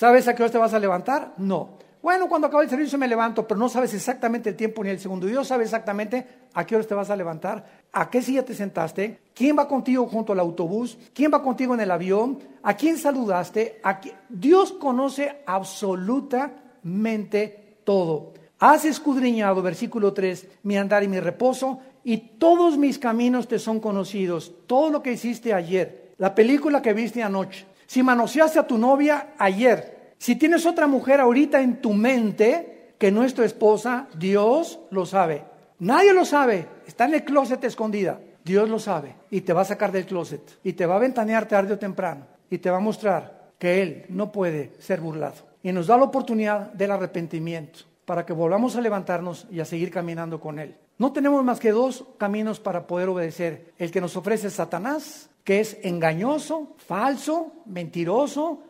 ¿Sabes a qué hora te vas a levantar? No. Bueno, cuando acabe el servicio me levanto, pero no sabes exactamente el tiempo ni el segundo. Dios sabe exactamente a qué hora te vas a levantar, a qué silla te sentaste, quién va contigo junto al autobús, quién va contigo en el avión, a quién saludaste. Dios conoce absolutamente todo. Has escudriñado, versículo 3, mi andar y mi reposo, y todos mis caminos te son conocidos. Todo lo que hiciste ayer, la película que viste anoche, si manoseaste a tu novia ayer, si tienes otra mujer ahorita en tu mente que no es tu esposa, Dios lo sabe. Nadie lo sabe. Está en el closet escondida. Dios lo sabe. Y te va a sacar del closet. Y te va a ventanear tarde o temprano. Y te va a mostrar que Él no puede ser burlado. Y nos da la oportunidad del arrepentimiento para que volvamos a levantarnos y a seguir caminando con Él. No tenemos más que dos caminos para poder obedecer. El que nos ofrece Satanás, que es engañoso, falso, mentiroso,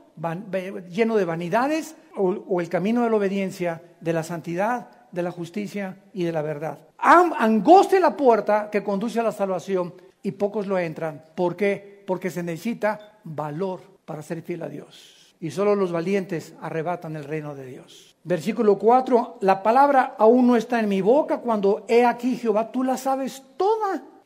lleno de vanidades, o, el camino de la obediencia, de la santidad, de la justicia y de la verdad. Angoste la puerta que conduce a la salvación y pocos lo entran. ¿Por qué? Porque se necesita valor para ser fiel a Dios. Y solo los valientes arrebatan el reino de Dios. Versículo 4, la palabra aún no está en mi boca cuando he aquí Jehová, tú la sabes.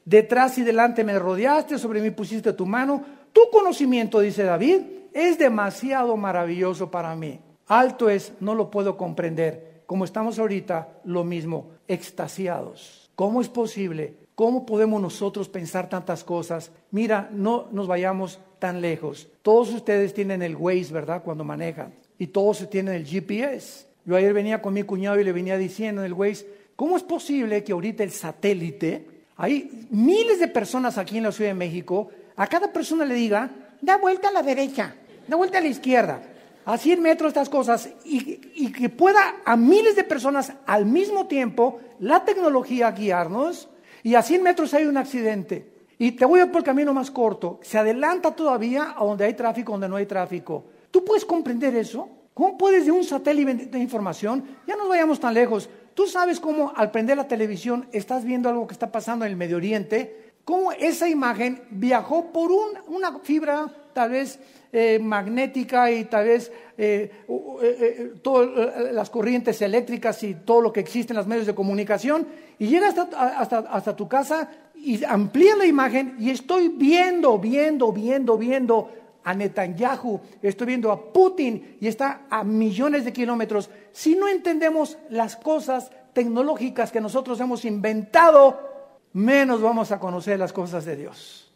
Detrás y delante me rodeaste, sobre mí pusiste tu mano. Tu conocimiento, dice David, es demasiado maravilloso para mí. Alto es, no lo puedo comprender. Como estamos ahorita, lo mismo, extasiados. ¿Cómo es posible? ¿Cómo podemos nosotros pensar tantas cosas? Mira, no nos vayamos tan lejos. Todos ustedes tienen el Waze, ¿verdad? Cuando manejan. Y todos tienen el GPS. Yo ayer venía con mi cuñado y le venía diciendo en el Waze, ¿cómo es posible que ahorita el satélite, hay miles de personas aquí en la Ciudad de México, a cada persona le diga, da vuelta a la derecha, da vuelta a la izquierda, a 100 metros estas cosas, y, que pueda a miles de personas al mismo tiempo la tecnología guiarnos, y a 100 metros hay un accidente. Y te voy a por el camino más corto. Se adelanta todavía a donde hay tráfico, donde no hay tráfico. ¿Tú puedes comprender eso? ¿Cómo puedes de un satélite de información? Ya no vayamos tan lejos. Tú sabes cómo al prender la televisión estás viendo algo que está pasando en el Medio Oriente, cómo esa imagen viajó por una fibra tal vez eh, magnética y tal vez eh, eh, todas las corrientes eléctricas y todo lo que existe en los medios de comunicación, y llega hasta, hasta tu casa y amplía la imagen y estoy viendo, viendo, viendo, viendo a Netanyahu, estoy viendo a Putin y está a millones de kilómetros. Si no entendemos las cosas tecnológicas que nosotros hemos inventado, menos vamos a conocer las cosas de Dios.